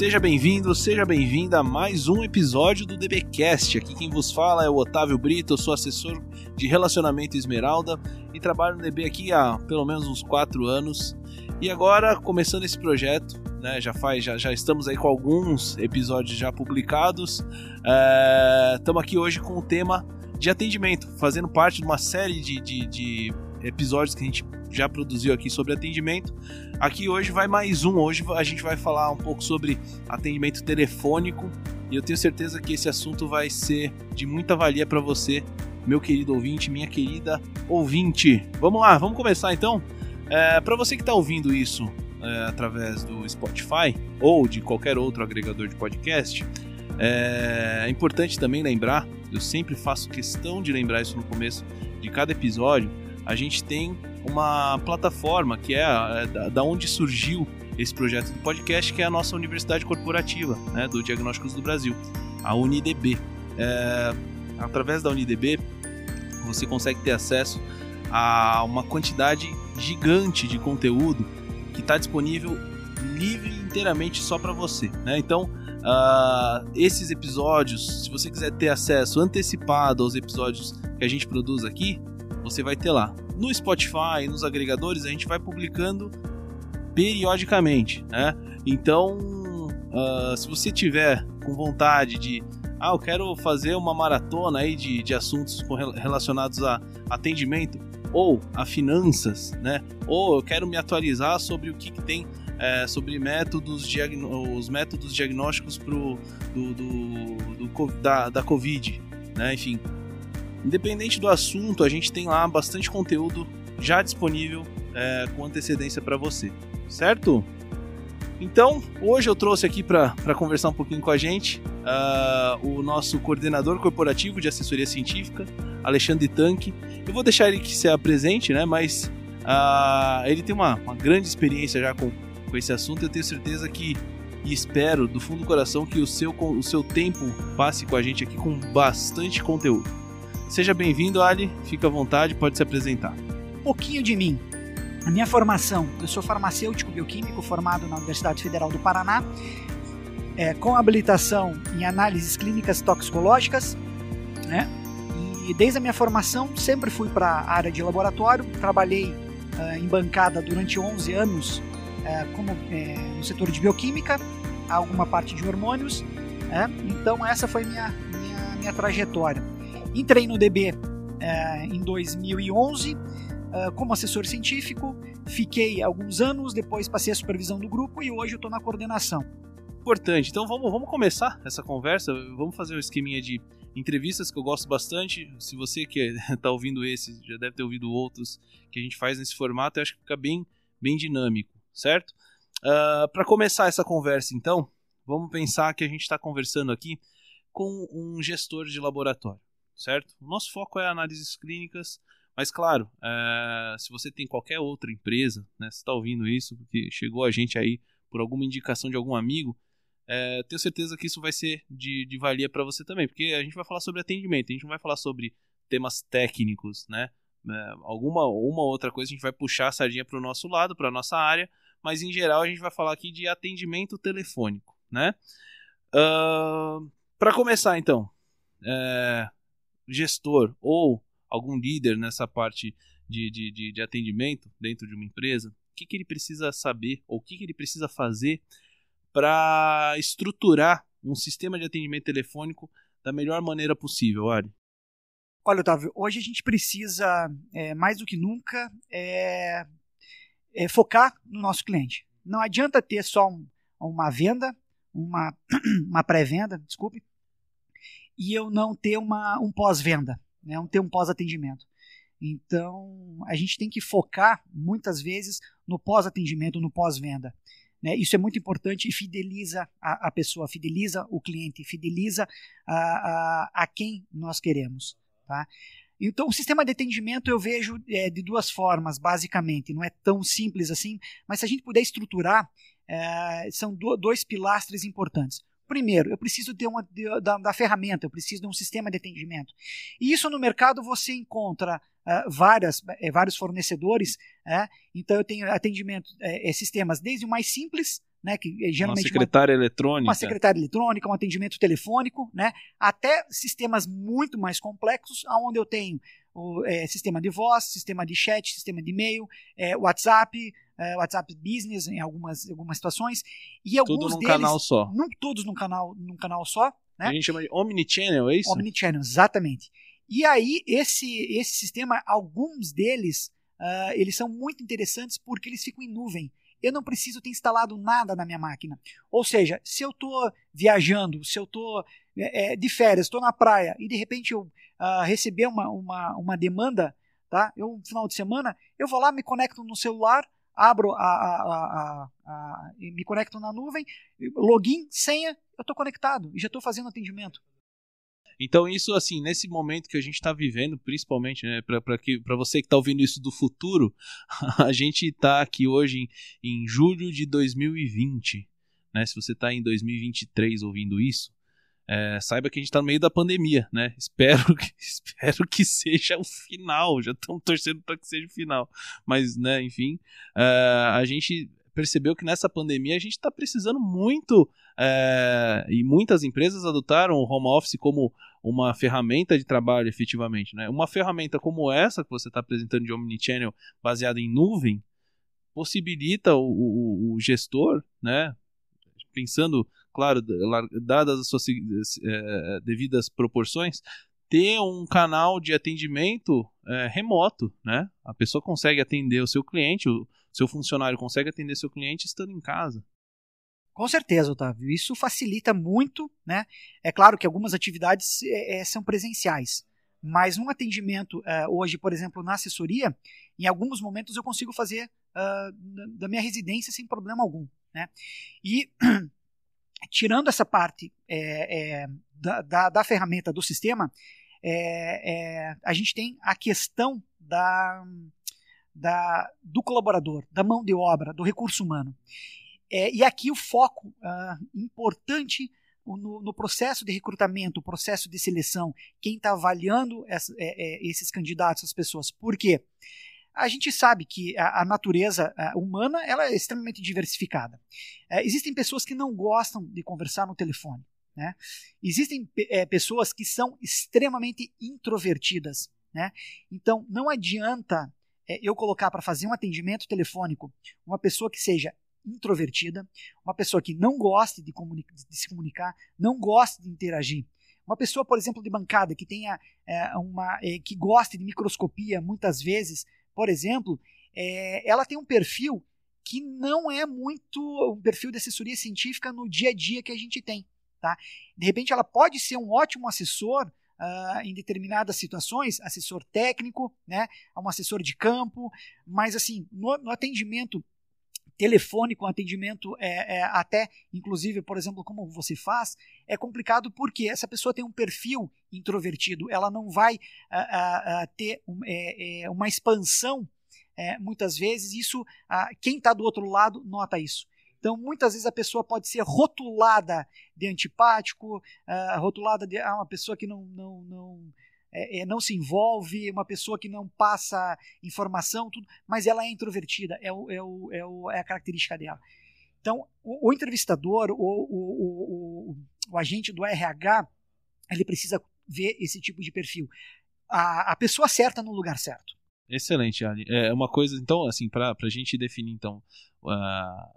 Seja bem-vindo, seja bem-vinda a mais um episódio do DBcast. Aqui quem vos fala é o Otávio Brito, eu sou assessor de relacionamento Esmeralda e trabalho no DB aqui há pelo menos uns 4 anos. E agora, começando esse projeto, né, já faz, já, já estamos aí com alguns episódios já publicados. Estamos é, aqui hoje com o tema de atendimento, fazendo parte de uma série de, de, de episódios que a gente já produziu aqui sobre atendimento. Aqui hoje vai mais um. Hoje a gente vai falar um pouco sobre atendimento telefônico e eu tenho certeza que esse assunto vai ser de muita valia para você, meu querido ouvinte, minha querida ouvinte. Vamos lá, vamos começar então. É, para você que está ouvindo isso é, através do Spotify ou de qualquer outro agregador de podcast, é, é importante também lembrar. Eu sempre faço questão de lembrar isso no começo de cada episódio. A gente tem uma plataforma que é, é da onde surgiu esse projeto do podcast, que é a nossa universidade corporativa né, do Diagnósticos do Brasil, a UniDB. É, através da UniDB, você consegue ter acesso a uma quantidade gigante de conteúdo que está disponível livre inteiramente só para você. Né? Então, uh, esses episódios, se você quiser ter acesso antecipado aos episódios que a gente produz aqui, você vai ter lá. No Spotify, nos agregadores, a gente vai publicando periodicamente, né? Então, uh, se você tiver com vontade de, ah, eu quero fazer uma maratona aí de, de assuntos relacionados a atendimento ou a finanças, né? Ou eu quero me atualizar sobre o que, que tem é, sobre métodos os métodos diagnósticos pro, do, do, do, da, da Covid, né? Enfim, Independente do assunto, a gente tem lá bastante conteúdo já disponível é, com antecedência para você, certo? Então, hoje eu trouxe aqui para conversar um pouquinho com a gente uh, o nosso coordenador corporativo de assessoria científica, Alexandre Tanque. Eu vou deixar ele que se apresente, né? Mas uh, ele tem uma, uma, grande experiência já com, com esse assunto. Eu tenho certeza que e espero do fundo do coração que o seu, o seu tempo passe com a gente aqui com bastante conteúdo. Seja bem-vindo, Ali. Fica à vontade, pode se apresentar. Um pouquinho de mim. A minha formação, eu sou farmacêutico bioquímico formado na Universidade Federal do Paraná, é, com habilitação em análises clínicas toxicológicas, né? E desde a minha formação sempre fui para a área de laboratório, trabalhei uh, em bancada durante 11 anos uh, como uh, no setor de bioquímica, alguma parte de hormônios, né? então essa foi minha minha, minha trajetória. Entrei no DB é, em 2011 é, como assessor científico, fiquei alguns anos, depois passei a supervisão do grupo e hoje eu estou na coordenação. Importante, então vamos, vamos começar essa conversa, vamos fazer um esqueminha de entrevistas que eu gosto bastante. Se você que está ouvindo esse, já deve ter ouvido outros que a gente faz nesse formato, eu acho que fica bem, bem dinâmico, certo? Uh, Para começar essa conversa, então, vamos pensar que a gente está conversando aqui com um gestor de laboratório certo? O nosso foco é análises clínicas, mas claro, é, se você tem qualquer outra empresa, né, você está ouvindo isso, porque chegou a gente aí por alguma indicação de algum amigo, é, tenho certeza que isso vai ser de, de valia para você também, porque a gente vai falar sobre atendimento, a gente não vai falar sobre temas técnicos, né? É, alguma uma outra coisa a gente vai puxar a sardinha para o nosso lado, para a nossa área, mas em geral a gente vai falar aqui de atendimento telefônico, né? Uh, para começar então, é, gestor ou algum líder nessa parte de, de, de, de atendimento dentro de uma empresa, o que, que ele precisa saber ou o que, que ele precisa fazer para estruturar um sistema de atendimento telefônico da melhor maneira possível, Ari? Olha, Otávio, hoje a gente precisa, é, mais do que nunca, é, é focar no nosso cliente. Não adianta ter só um, uma venda, uma, uma pré-venda, desculpe, e eu não ter uma, um pós-venda, né? não ter um pós-atendimento. Então, a gente tem que focar, muitas vezes, no pós-atendimento, no pós-venda. Né? Isso é muito importante e fideliza a, a pessoa, fideliza o cliente, fideliza a, a, a quem nós queremos. Tá? Então, o sistema de atendimento eu vejo é, de duas formas, basicamente. Não é tão simples assim, mas se a gente puder estruturar, é, são do, dois pilastres importantes. Primeiro, eu preciso ter uma da, da, ferramenta, eu preciso de um sistema de atendimento. E isso no mercado você encontra uh, várias, uh, vários fornecedores. Uh, então eu tenho atendimento, eh, sistemas desde o mais simples, né, que é geralmente uma secretária uma, eletrônica, uma secretária eletrônica, um atendimento telefônico, né, até sistemas muito mais complexos, onde eu tenho o é, sistema de voz, sistema de chat, sistema de e-mail, é, WhatsApp, é, WhatsApp Business em algumas, algumas situações e alguns Tudo num deles, canal só. Num, todos num canal, num canal só, né? A gente chama de omnichannel, é isso? Omnichannel, exatamente. E aí esse esse sistema, alguns deles, uh, eles são muito interessantes porque eles ficam em nuvem eu não preciso ter instalado nada na minha máquina. Ou seja, se eu estou viajando, se eu estou é, é, de férias, estou na praia e de repente eu uh, receber uma, uma, uma demanda, tá? Eu, um final de semana, eu vou lá, me conecto no celular, abro a, a, a, a me conecto na nuvem, login, senha, eu estou conectado e já estou fazendo atendimento. Então, isso, assim, nesse momento que a gente está vivendo, principalmente, né, para você que está ouvindo isso do futuro, a gente está aqui hoje em, em julho de 2020. Né? Se você está em 2023 ouvindo isso, é, saiba que a gente está no meio da pandemia, né? Espero que, espero que seja o final. Já estamos torcendo para que seja o final. Mas, né, enfim, uh, a gente percebeu que nessa pandemia a gente está precisando muito é, e muitas empresas adotaram o home office como uma ferramenta de trabalho efetivamente. Né? Uma ferramenta como essa que você está apresentando de Omnichannel baseada em nuvem possibilita o, o, o gestor, né, pensando, claro, dadas as suas é, devidas proporções, ter um canal de atendimento é, remoto, né? A pessoa consegue atender o seu cliente, o seu funcionário consegue atender seu cliente estando em casa. Com certeza, Otávio. Isso facilita muito, né? É claro que algumas atividades é, é, são presenciais, mas um atendimento é, hoje, por exemplo, na assessoria, em alguns momentos eu consigo fazer uh, da minha residência sem problema algum, né? E tirando essa parte é, é, da, da, da, ferramenta do sistema, é, a gente tem a questão da, da, do colaborador, da mão de obra, do recurso humano. É, e aqui o foco uh, importante no, no, processo de recrutamento, processo de seleção, quem está avaliando essa, é, é, esses candidatos, as pessoas. Por quê? A gente sabe que a, a natureza a humana ela é extremamente diversificada. É, existem pessoas que não gostam de conversar no telefone. Né? Existem é, pessoas que são extremamente introvertidas. Né? Então, não adianta é, eu colocar para fazer um atendimento telefônico uma pessoa que seja introvertida, uma pessoa que não goste de, de se comunicar, não goste de interagir. Uma pessoa, por exemplo, de bancada que tenha é, uma é, que goste de microscopia, muitas vezes, por exemplo, é, ela tem um perfil que não é muito um perfil de assessoria científica no dia a dia que a gente tem. Tá? De repente, ela pode ser um ótimo assessor uh, em determinadas situações, assessor técnico, né, um assessor de campo, mas assim, no, no atendimento telefônico, um atendimento é, é, até, inclusive, por exemplo, como você faz, é complicado porque essa pessoa tem um perfil introvertido, ela não vai uh, uh, ter um, é, é, uma expansão é, muitas vezes, isso, quem está do outro lado nota isso. Então, muitas vezes a pessoa pode ser rotulada de antipático, rotulada de ah, uma pessoa que não, não, não é, é, não se envolve, uma pessoa que não passa informação, tudo, mas ela é introvertida, é, o, é, o, é, o, é a característica dela. Então, o, o entrevistador, o, o, agente do RH, ele precisa ver esse tipo de perfil. A, a pessoa certa no lugar certo. Excelente, Ali. É uma coisa, então, assim, para a gente definir, então, uh,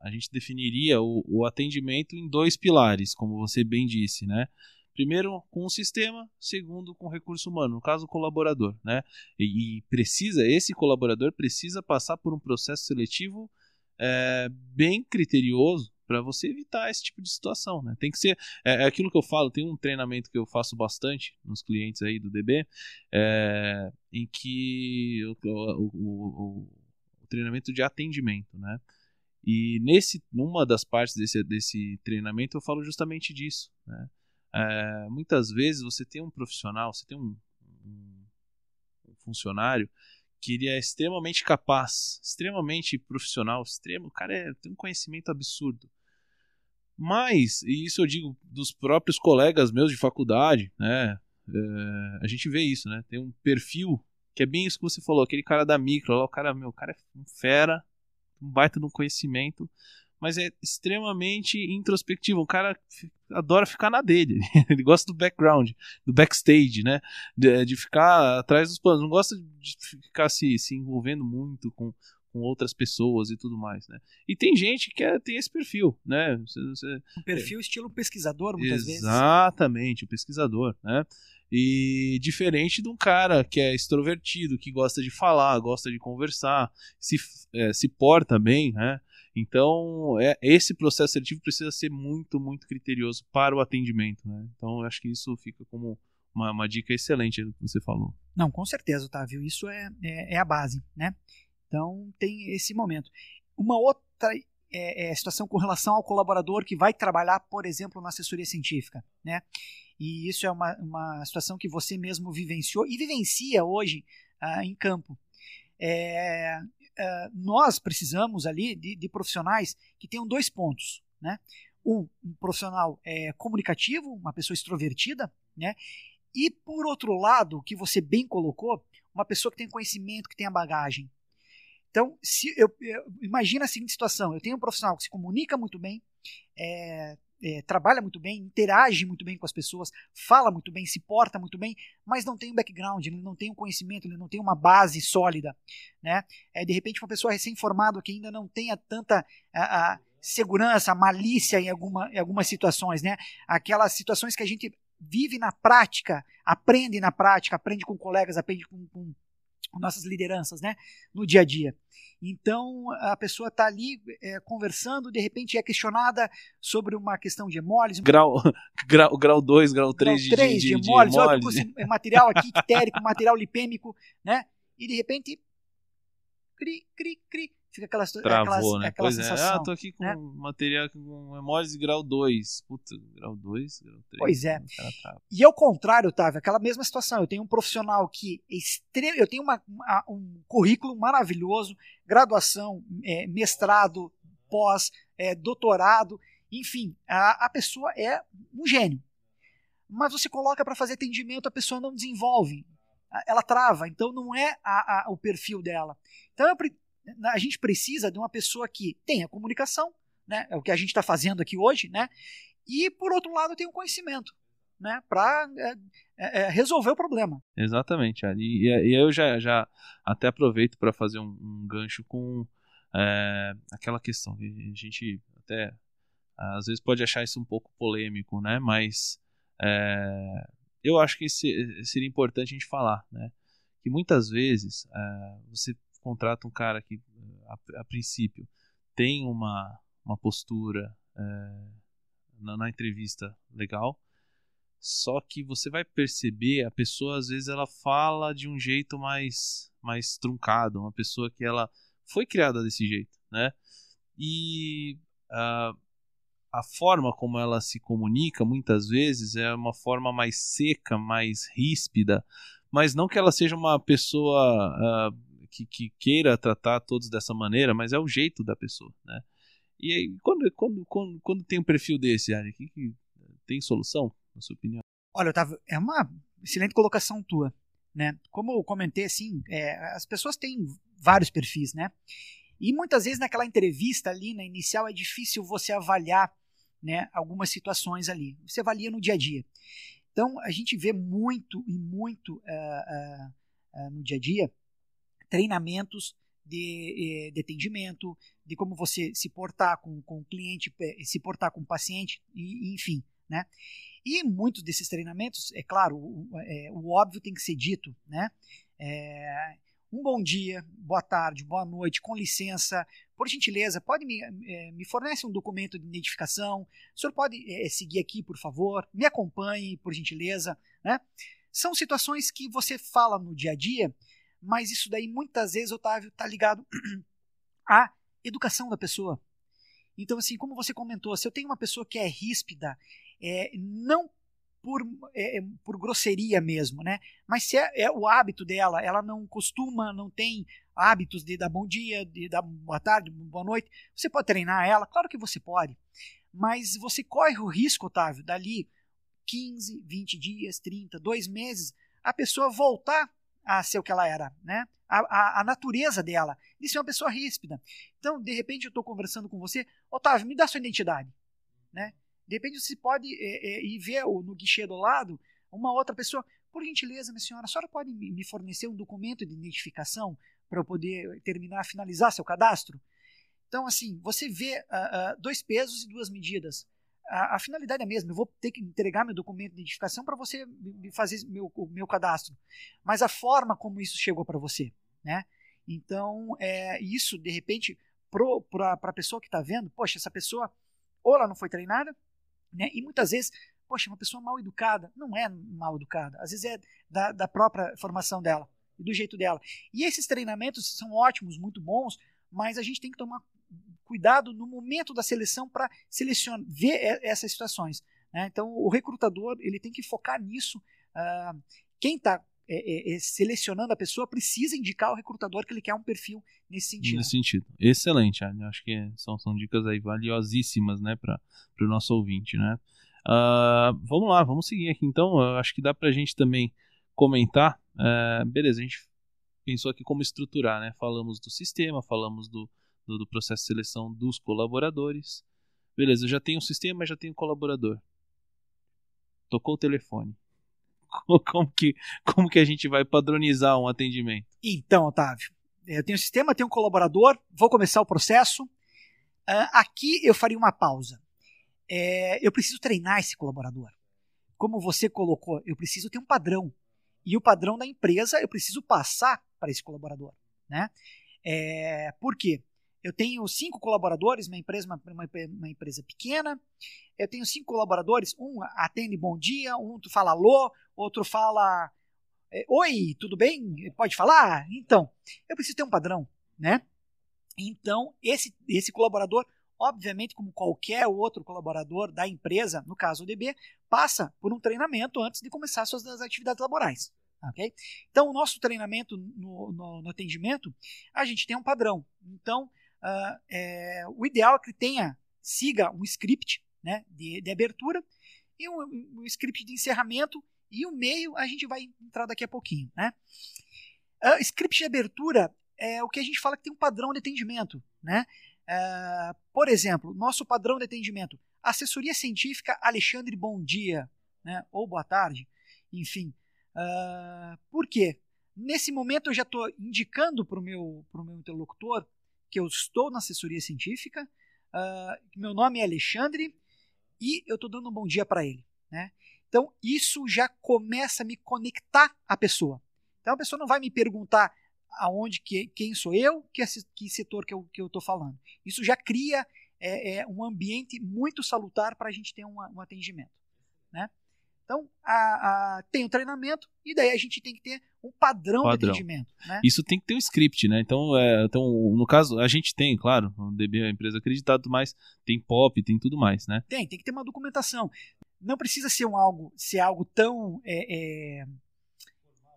a gente definiria o atendimento em dois pilares, como você bem disse, né? Primeiro, com o sistema, segundo, com o recurso humano, no caso, o colaborador, né? E, e precisa, esse colaborador precisa passar por um processo seletivo é, bem criterioso para você evitar esse tipo de situação, né? Tem que ser, é, é, aquilo que eu falo, tem um treinamento que eu faço bastante nos clientes aí do DB, é, em que o, o, o, o treinamento de atendimento, né? E nesse, numa das partes desse, desse treinamento eu falo justamente disso, né? É, muitas vezes você tem um profissional, você tem um, um, funcionário que ele é extremamente capaz, extremamente profissional, extremo, o cara é, tem um conhecimento absurdo. Mas, e isso eu digo dos próprios colegas meus de faculdade, né? É, a gente vê isso, né? Tem um perfil que é bem isso que você falou, aquele cara da micro, o cara, meu, o cara é um fera, um baita de um conhecimento, mas é extremamente introspectivo. Um cara adora ficar na dele. Ele gosta do background, do backstage, né? De, de ficar atrás dos panos. Não gosta de ficar se, se envolvendo muito com, com outras pessoas e tudo mais, né? E tem gente que é, tem esse perfil, né? Você, você, um perfil é, estilo pesquisador, muitas exatamente, vezes. Exatamente, o pesquisador, né? E diferente de um cara que é extrovertido, que gosta de falar, gosta de conversar, se, é, se porta bem, né? Então, é, esse processo seletivo precisa ser muito, muito criterioso para o atendimento. Né? Então, eu acho que isso fica como uma, uma dica excelente que você falou. Não, com certeza, Otávio. Isso é, é, é a base. Né? Então, tem esse momento. Uma outra é, é, situação com relação ao colaborador que vai trabalhar, por exemplo, na assessoria científica. Né? E isso é uma, uma situação que você mesmo vivenciou e vivencia hoje ah, em campo. É, uh, nós precisamos ali de, de, profissionais que tenham dois pontos, né? Um, um profissional é, comunicativo, uma pessoa extrovertida, né? E por outro lado, que você bem colocou, uma pessoa que tem conhecimento, que tem a bagagem. Então, se eu, eu imagina a seguinte situação: eu tenho um profissional que se comunica muito bem, é, é, trabalha muito bem, interage muito bem com as pessoas, fala muito bem, se porta muito bem, mas não tem um background, ele não tem um conhecimento, ele não tem uma base sólida. Né? É, de repente, uma pessoa recém-formada que ainda não tenha tanta a, a segurança, malícia em, alguma, em algumas situações, né? aquelas situações que a gente vive na prática, aprende na prática, aprende com colegas, aprende com, com nossas lideranças, né, no dia a dia. Então a pessoa está ali é, conversando, de repente é questionada sobre uma questão de hemólise. Grau 2, grau, grau 2, grau 3 grau 3 de, de, de, hemólise. De hemólise. Olha, material aqui ictérico, material lipêmico, né? E de repente, cri, cri, cri, Fica aquela, Travou, aquela, né? aquela pois sensação. É. Ah, tô aqui com né? material com hemólise grau 2. Puta, grau 2, grau 3. Pois é. E ao contrário, Otávio, aquela mesma situação. Eu tenho um profissional que é extremo, eu tenho uma, uma, um currículo maravilhoso, graduação, é, mestrado, pós, é, doutorado, enfim, a, a pessoa é um gênio. Mas você coloca para fazer atendimento, a pessoa não desenvolve ela trava, então não é a, a, o perfil dela. Então eu, a gente precisa de uma pessoa que tenha comunicação, né? É o que a gente está fazendo aqui hoje, né? E por outro lado tem o conhecimento, né? Para é, é, é, resolver o problema. Exatamente. E, e eu já, já até aproveito para fazer um, um, gancho com é, aquela questão que a gente até às vezes pode achar isso um pouco polêmico, né? Mas é, eu acho que seria importante a gente falar, né? Que muitas vezes é, você contrata um cara que, a, a princípio, tem uma, uma postura é, na, na, entrevista legal, só que você vai perceber, a pessoa às vezes ela fala de um jeito mais, mais truncado, uma pessoa que ela foi criada desse jeito, né? E uh, a forma como ela se comunica muitas vezes é uma forma mais seca, mais ríspida, mas não que ela seja uma pessoa uh, que, que, queira tratar todos dessa maneira, mas é o jeito da pessoa, né? E aí, quando, quando, quando, quando tem um perfil desse, Ari, que, que tem solução, na sua opinião? Olha, Otávio, é uma excelente colocação tua, né? Como eu comentei, assim, é, as pessoas têm vários perfis, né? E muitas vezes naquela entrevista ali, na inicial, é difícil você avaliar né, algumas situações ali. Você avalia no dia a dia. Então, a gente vê muito e muito uh, uh, uh, no dia a dia treinamentos de, eh, de, atendimento, de como você se portar com, com o cliente, se portar com o paciente, e, enfim, né? E muitos desses treinamentos, é claro, o, é, o óbvio tem que ser dito, né? É, um bom dia, boa tarde, boa noite, com licença, por gentileza, pode me, é, me fornece um documento de identificação, o senhor pode é, seguir aqui, por favor, me acompanhe, por gentileza, né? São situações que você fala no dia a dia mas isso daí muitas vezes, Otávio, está ligado à educação da pessoa. Então, assim, como você comentou, se eu tenho uma pessoa que é ríspida, é, não por, é, é, por grosseria mesmo, né? Mas se é, é, o hábito dela, ela não costuma, não tem hábitos de dar bom dia, de dar boa tarde, boa noite, você pode treinar ela? Claro que você pode. Mas você corre o risco, Otávio, dali 15, 20 dias, 30, dois meses, a pessoa voltar a ser o que ela era, né? A, a, a natureza dela, de ser uma pessoa ríspida. Então, de repente, eu estou conversando com você, Otávio, me dá sua identidade, né? De repente, você pode é, é, ir ver no guichê do lado uma outra pessoa. Por gentileza, minha senhora, a senhora pode me fornecer um documento de identificação para eu poder terminar, finalizar seu cadastro? Então, assim, você vê uh, uh, dois pesos e duas medidas. A, a, finalidade é a mesma. Eu vou ter que entregar meu documento de identificação para você me fazer meu, o meu cadastro. Mas a forma como isso chegou para você, né? Então, é, isso, de repente, para a pessoa que está vendo, poxa, essa pessoa ou ela não foi treinada, né? E muitas vezes Poxa, uma pessoa mal educada. Não é mal educada. Às vezes é da, da própria formação dela do jeito dela. E esses treinamentos são ótimos, muito bons, mas a gente tem que tomar cuidado no momento da seleção para selecionar, ver essas situações. Né? Então, o recrutador ele tem que focar nisso. Uh, quem está é, é, é, selecionando a pessoa precisa indicar ao recrutador que ele quer um perfil nesse sentido. Nesse sentido. Excelente, acho que são, são dicas aí valiosíssimas né, para o nosso ouvinte. Né? Uh, vamos lá, vamos seguir aqui então. Eu acho que dá para a gente também comentar. Uh, beleza, a gente pensou aqui como estruturar, né? Falamos do sistema, falamos do, do, do processo de seleção dos colaboradores. Beleza, eu já tenho um sistema, já tenho um colaborador. Tocou o telefone. Como que, como que a gente vai padronizar um atendimento? Então, Otávio, eu tenho um sistema, tenho um colaborador, vou começar o processo. Uh, aqui eu faria uma pausa é, eu preciso treinar esse colaborador. Como você colocou, eu preciso ter um padrão. E o padrão da empresa eu preciso passar para esse colaborador. Né? É, por quê? Eu tenho cinco colaboradores, uma empresa, uma, uma, uma, empresa pequena. Eu tenho cinco colaboradores, um atende bom dia, um fala alô, outro fala é, oi, tudo bem? Pode falar? Então, eu preciso ter um padrão, né? Então, esse, esse colaborador obviamente, como qualquer outro colaborador da empresa, no caso o DB, passa por um treinamento antes de começar suas atividades laborais. Okay? Então, o nosso treinamento no, no, no atendimento, a gente tem um padrão. Então, uh, é, o ideal é que tenha, siga um script né, de, de abertura e um, um, script de encerramento e o meio a gente vai entrar daqui a pouquinho. Né? Uh, script de abertura é o que a gente fala que tem um padrão de atendimento. Né? Uh, por exemplo, nosso padrão de atendimento, assessoria científica Alexandre Bom Dia, né, ou boa tarde, enfim. Uh, por quê? Nesse momento eu já estou indicando para o meu, meu interlocutor que eu estou na assessoria científica, uh, meu nome é Alexandre e eu estou dando um bom dia para ele. Né? Então isso já começa a me conectar à pessoa. Então a pessoa não vai me perguntar aonde que, quem sou eu, que, que setor que eu estou que eu falando. Isso já cria é, é, um ambiente muito salutar para a gente ter um, um atendimento. Né? Então, a, a, tem o treinamento e daí a gente tem que ter um padrão, padrão. de atendimento. Né? Isso tem que ter um script, né? Então, é, então, no caso, a gente tem, claro, o DB é a empresa acreditada, mas tem POP, tem tudo mais, né? Tem, tem que ter uma documentação. Não precisa ser um algo, ser algo tão é, é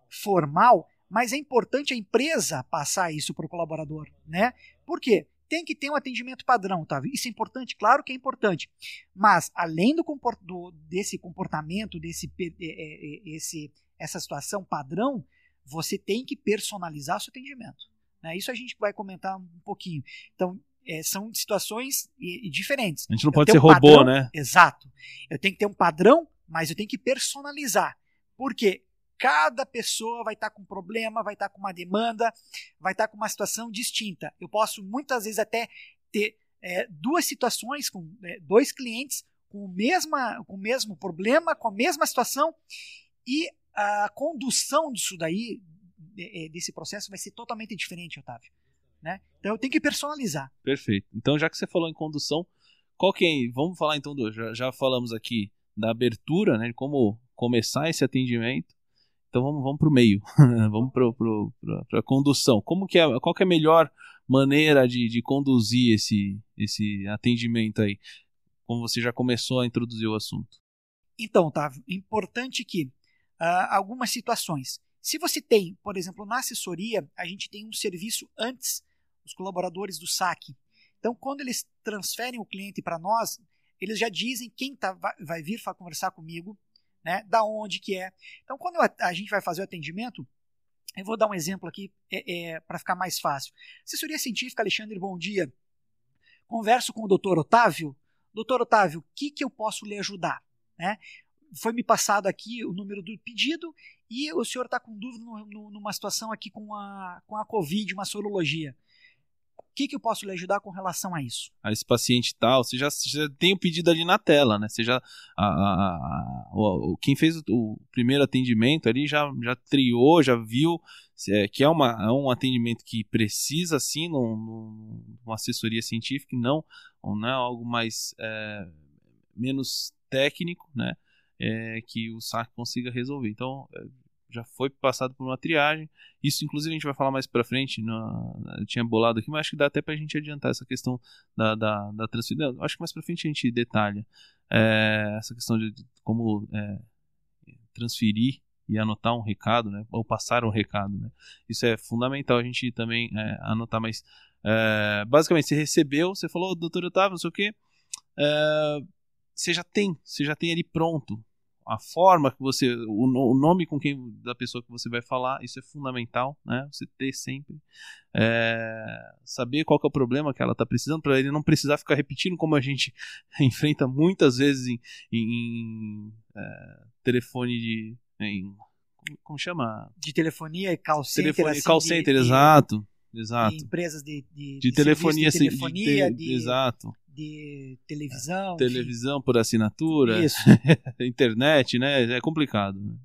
formal, mas é importante a empresa passar isso para o colaborador, né? Por quê? Tem que ter um atendimento padrão, tá? Isso é importante, claro que é importante. Mas além do, do desse comportamento, desse é, é, é, esse, essa situação padrão, você tem que personalizar seu atendimento. Né? Isso a gente vai comentar um pouquinho. Então, é, são situações e, e diferentes. A gente não eu pode ser um robô, padrão, né? Exato. Eu tenho que ter um padrão, mas eu tenho que personalizar. Por quê? Cada pessoa vai estar tá com um problema, vai estar tá com uma demanda, vai estar tá com uma situação distinta. Eu posso muitas vezes até ter é, duas situações com é, dois clientes com o, mesma, com o mesmo problema, com a mesma situação, e a condução disso daí, é, desse processo, vai ser totalmente diferente, Otávio. Né? Então eu tenho que personalizar. Perfeito. Então, já que você falou em condução, qual que é, vamos falar então do, já, já falamos aqui da abertura, né, de como começar esse atendimento. Então vamos, vamos para o meio, vamos para a condução. Como que é, qual que é a melhor maneira de, de conduzir esse, esse atendimento aí? Como você já começou a introduzir o assunto. Então, é importante que uh, algumas situações. Se você tem, por exemplo, na assessoria, a gente tem um serviço antes, os colaboradores do saque. Então, quando eles transferem o cliente para nós, eles já dizem quem tá, vai vir conversar comigo, né? Da onde que é. Então, quando a, gente vai fazer o atendimento, Eu vou dar um exemplo aqui é, é, para ficar mais fácil. Assessoria científica, Alexandre, bom dia. Converso com o doutor Otávio. Doutor Otávio, o que, que eu posso lhe ajudar? Né? Foi me passado aqui o número do pedido e o senhor está com dúvida no, no, numa situação aqui com a, com a Covid, uma sorologia que, que eu posso lhe ajudar com relação a isso? A esse paciente tal, você já, já tem o pedido ali na tela, né? Você já, a, a, a, quem fez o, o, primeiro atendimento ali já, já triou, já viu é, que é, uma, é um atendimento que precisa sim numa assessoria científica não, não é algo mais é, menos técnico, né? É, que o SAC consiga resolver. Então, é, já foi passado por uma triagem. Isso, inclusive, a gente vai falar mais para frente. Eu tinha bolado aqui, mas acho que dá até para a gente adiantar essa questão da, da, da transferência. Acho que mais para frente a gente detalha é, essa questão de, de como é, transferir e anotar um recado, né? Ou passar um recado, né? Isso é fundamental a gente também é, anotar, mas é, basicamente você recebeu, você falou, doutor Otávio, não sei o quê, é, você já tem, você já tem ele pronto, a forma que você, o, o, nome com quem da pessoa que você vai falar, isso é fundamental, né? Você ter sempre é, saber qual é o problema que ela está precisando para ele não precisar ficar repetindo como a gente enfrenta muitas vezes em, em, é, telefone de, em, como chama? De telefonia e call center, telefonia, assim, call center, de, exato, exato. De empresas de, de, de, telefonia, de telefonia, de, exato de televisão. É, televisão por assinatura. Isso. internet, né? É complicado. Né?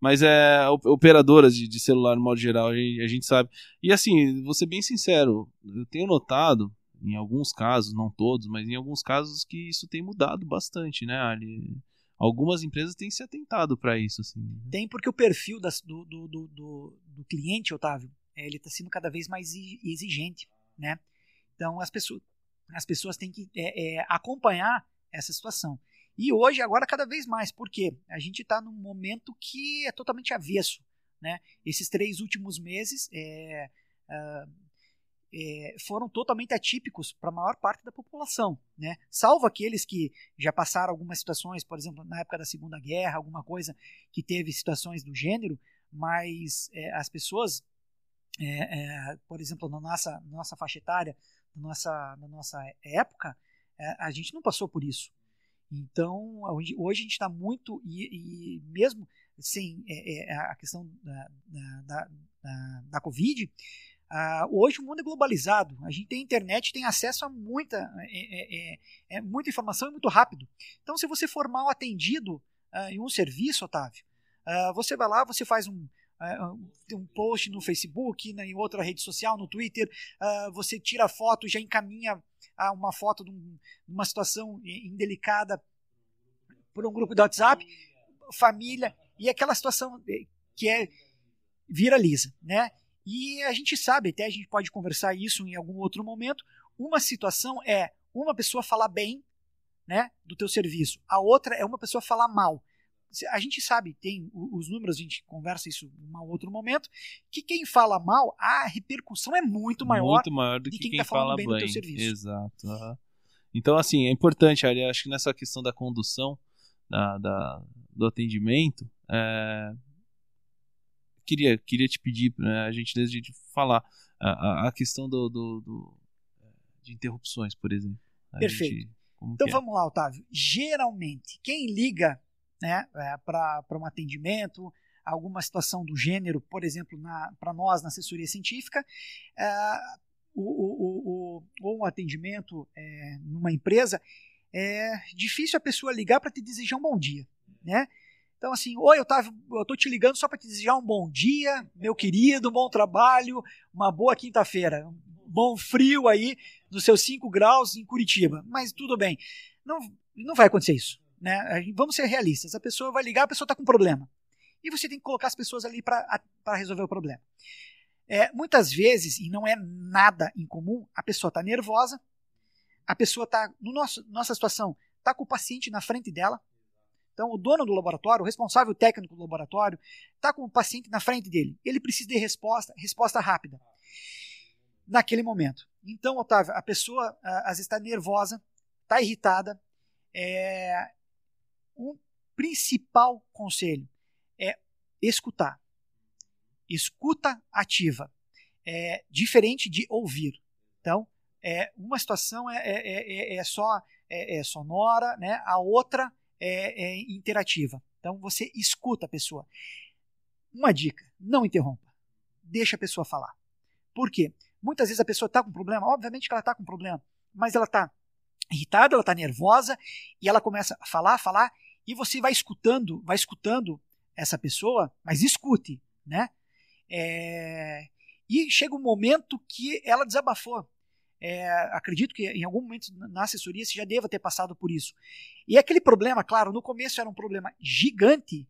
Mas é operadoras de, de, celular, no modo geral, a gente, a gente sabe. E assim, vou ser bem sincero, eu tenho notado, em alguns casos, não todos, mas em alguns casos, que isso tem mudado bastante, né, Ali? Algumas empresas têm se atentado para isso. Assim. Né? Tem porque o perfil das, do, do, do, do, cliente, Otávio, é, ele está sendo cada vez mais exigente, né? Então as pessoas, as pessoas têm que é, é, acompanhar essa situação. E hoje, agora, cada vez mais, porque a gente está num momento que é totalmente avesso. Né? Esses três últimos meses é, é, foram totalmente atípicos para a maior parte da população. Né? Salvo aqueles que já passaram algumas situações, por exemplo, na época da Segunda Guerra, alguma coisa que teve situações do gênero, mas é, as pessoas, é, é, por exemplo, na nossa, nossa faixa etária, na nossa, na nossa época, é, a gente não passou por isso. Então, hoje, hoje a gente está muito, e, e, mesmo sem é, é, a questão da, da, da, da Covid, hoje o mundo é globalizado. A gente tem internet, tem acesso a muita, é, é, é, é muita informação e muito rápido. Então, se você for mal atendido uh, em um serviço, Otávio, uh, você vai lá, você faz um, tem um post no Facebook, né, em outra rede social, no Twitter, uh, você tira a foto, já encaminha uma foto de, de, uma situação indelicada por um grupo do WhatsApp, família, e aquela situação eh, que é viraliza, né? E a gente sabe, até a gente pode conversar isso em algum outro momento, uma situação é uma pessoa falar bem, né, do teu serviço, a outra é uma pessoa falar mal a gente sabe, tem os números, a gente conversa isso em um outro momento, que quem fala mal, a repercussão é muito maior, muito maior do que quem, quem tá falando bem, bem do teu serviço. Exato. Uhum. Então, assim, é importante, ali, acho que nessa questão da condução da, da do atendimento, é... queria, queria te pedir, né, a gentileza de falar a, a questão do, do, do, de interrupções, por exemplo. A Perfeito. Gente, então é? vamos lá, Otávio. Geralmente, quem liga né, é, para um atendimento, alguma situação do gênero, por exemplo, para nós na assessoria científica, é, o, o, ou um atendimento é, numa empresa, é difícil a pessoa ligar para te desejar um bom dia, né? Então, assim, oi, eu, tô te ligando só para te desejar um bom dia, meu querido, bom trabalho, uma boa quinta-feira, um bom frio aí, nos seus 5 graus em Curitiba. Mas tudo bem, não, não vai acontecer isso. Né? Vamos ser realistas. A pessoa vai ligar, a pessoa está com problema. E você tem que colocar as pessoas ali para resolver o problema. É, muitas vezes, e não é nada incomum, a pessoa está nervosa, a pessoa está, no nossa situação, está com o paciente na frente dela. Então, o dono do laboratório, o responsável técnico do laboratório, está com o paciente na frente dele. Ele precisa de resposta, resposta rápida, naquele momento. Então, Otávio, a pessoa às vezes está nervosa, está irritada, é, um principal conselho é escutar. escuta ativa, é diferente de ouvir. Então, é, uma situação é, é, é, é só é, sonora, né? a outra é, interativa. Então, você escuta a pessoa. Uma dica: não interrompa. Deixa a pessoa falar. Por quê? Muitas vezes a pessoa está com problema, obviamente que ela está com problema, mas ela está irritada, ela está nervosa e ela começa a falar, falar e você vai escutando, vai escutando essa pessoa, mas escute, né? É... E chega um momento que ela desabafou. É, acredito que em algum momento na assessoria você já deva ter passado por isso. E aquele problema, claro, no começo era um problema gigante.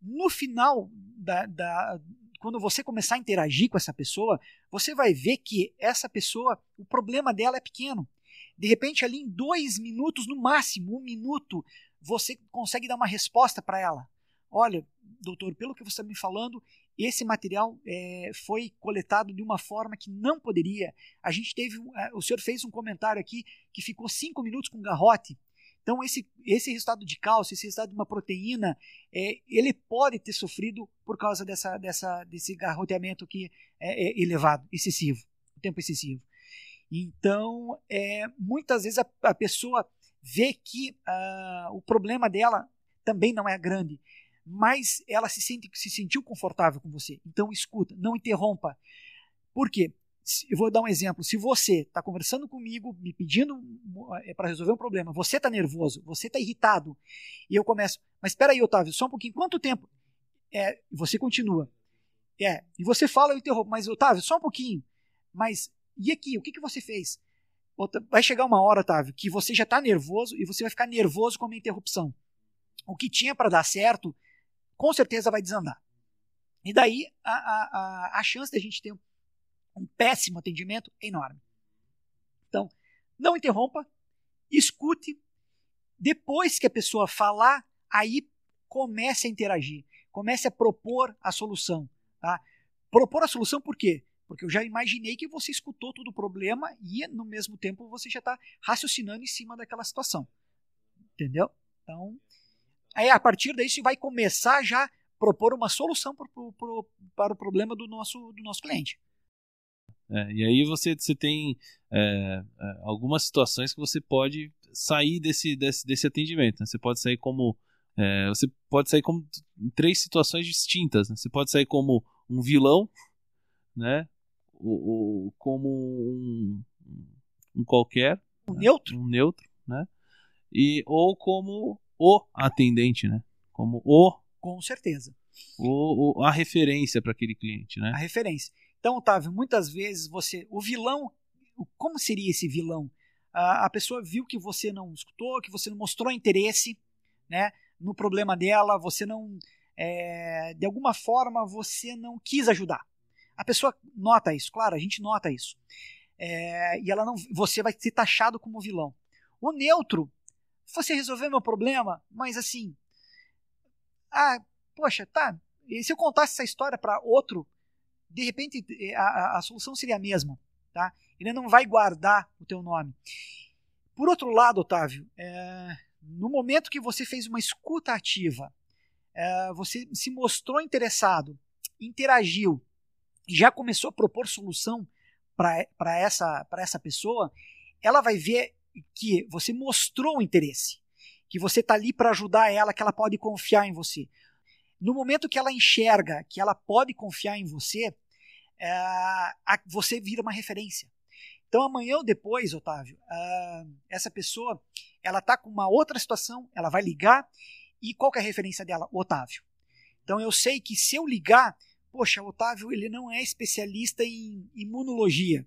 No final, da, da, quando você começar a interagir com essa pessoa, você vai ver que essa pessoa, o problema dela é pequeno. De repente, ali em dois minutos, no máximo, um minuto, você consegue dar uma resposta para ela. Olha, doutor, pelo que você está me falando, esse material é, foi coletado de uma forma que não poderia. A gente teve, é, o senhor fez um comentário aqui que ficou cinco minutos com garrote. Então esse, esse resultado de cálcio, esse resultado de uma proteína, é, ele pode ter sofrido por causa dessa, dessa, desse garroteamento que é, é elevado, excessivo, o tempo excessivo. Então, é, muitas vezes a, a pessoa vê que uh, o problema dela também não é grande, mas ela se, sente, se sentiu confortável com você. Então, escuta, não interrompa. Por quê? Eu vou dar um exemplo. Se você está conversando comigo, me pedindo é, para resolver um problema, você está nervoso, você está irritado, e eu começo, mas espera aí, Otávio, só um pouquinho, quanto tempo? É, você continua. É, e você fala, eu interrompo, mas Otávio, só um pouquinho. Mas e aqui, o que, que você fez? Vai chegar uma hora, Otávio, que você já está nervoso e você vai ficar nervoso com uma interrupção. O que tinha para dar certo, com certeza vai desandar. E daí a, a, a, chance de a gente ter um, um péssimo atendimento é enorme. Então, não interrompa, escute. Depois que a pessoa falar, aí comece a interagir, comece a propor a solução. Tá? Propor a solução por quê? Porque eu já imaginei que você escutou todo o problema e, no mesmo tempo, você já está raciocinando em cima daquela situação. Entendeu? Então, aí a partir daí você vai começar já a propor uma solução pro, pro, pro, para o problema do nosso, do nosso cliente. É, e aí você, você tem é, é, algumas situações que você pode sair desse, desse, desse atendimento. Né? Você pode sair como. É, você pode sair como em três situações distintas. Né? Você pode sair como um vilão, né? O, o, como um, um qualquer. Um né? neutro? Um neutro, né? E, ou como o atendente, né? Como o. Com certeza. O, o a referência para aquele cliente, né? A referência. Então, Otávio, muitas vezes você. O vilão. Como seria esse vilão? A, a pessoa viu que você não escutou, que você não mostrou interesse né, no problema dela, você não. É, de alguma forma, você não quis ajudar. A pessoa nota isso, claro, a gente nota isso. É, e ela não, você vai ser taxado como vilão. O neutro, você resolveu meu problema, mas assim, ah, poxa, tá. E se eu contasse essa história para outro, de repente é, a, a, a, solução seria a mesma, tá? Ele não vai guardar o teu nome. Por outro lado, Otávio, é, no momento que você fez uma escuta ativa, é, você se mostrou interessado, interagiu, já começou a propor solução para essa, essa pessoa, ela vai ver que você mostrou o interesse, que você está ali para ajudar ela, que ela pode confiar em você. No momento que ela enxerga que ela pode confiar em você, é, a, você vira uma referência. Então amanhã ou depois, Otávio, uh, essa pessoa ela está com uma outra situação, ela vai ligar e qual é a referência dela? O Otávio. Então eu sei que se eu ligar, poxa, o Otávio ele não é especialista em imunologia.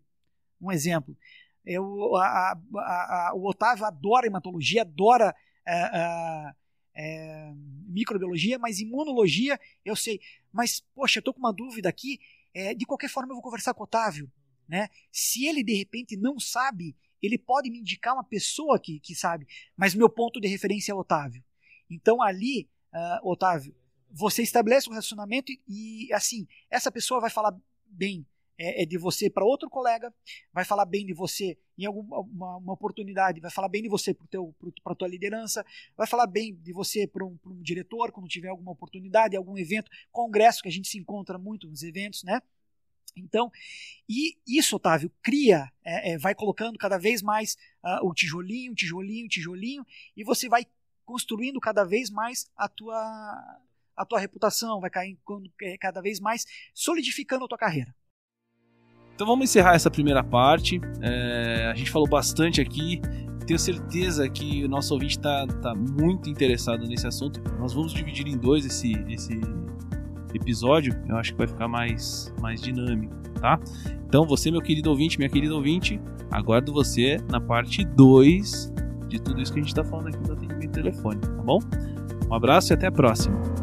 Um exemplo. Eu, a, a, a, o Otávio adora hematologia, adora é, é, microbiologia, mas imunologia eu sei. Mas, poxa, estou com uma dúvida aqui. É, de qualquer forma, eu vou conversar com o Otávio. Né? Se ele de repente não sabe, ele pode me indicar uma pessoa que, que sabe, mas meu ponto de referência é Otávio. Então ali, uh, Otávio, você estabelece um relacionamento e, e, assim, essa pessoa vai falar bem é, é de você para outro colega, vai falar bem de você em alguma uma, uma oportunidade, vai falar bem de você para a tua liderança, vai falar bem de você para um, um diretor quando tiver alguma oportunidade, algum evento, congresso que a gente se encontra muito nos eventos, né? Então, e isso, Otávio, cria, é, é, vai colocando cada vez mais uh, o tijolinho, tijolinho, tijolinho, e você vai construindo cada vez mais a tua, a tua reputação, vai cair é, cada vez mais solidificando a tua carreira. Então vamos encerrar essa primeira parte. É, a gente falou bastante aqui. Tenho certeza que o nosso ouvinte está tá muito interessado nesse assunto. Nós vamos dividir em dois esse, esse episódio. Eu acho que vai ficar mais, mais dinâmico, tá? Então você, meu querido ouvinte, minha querida ouvinte, aguardo você na parte 2 de tudo isso que a gente está falando aqui do atendimento telefone, tá bom? Um abraço e até a próxima.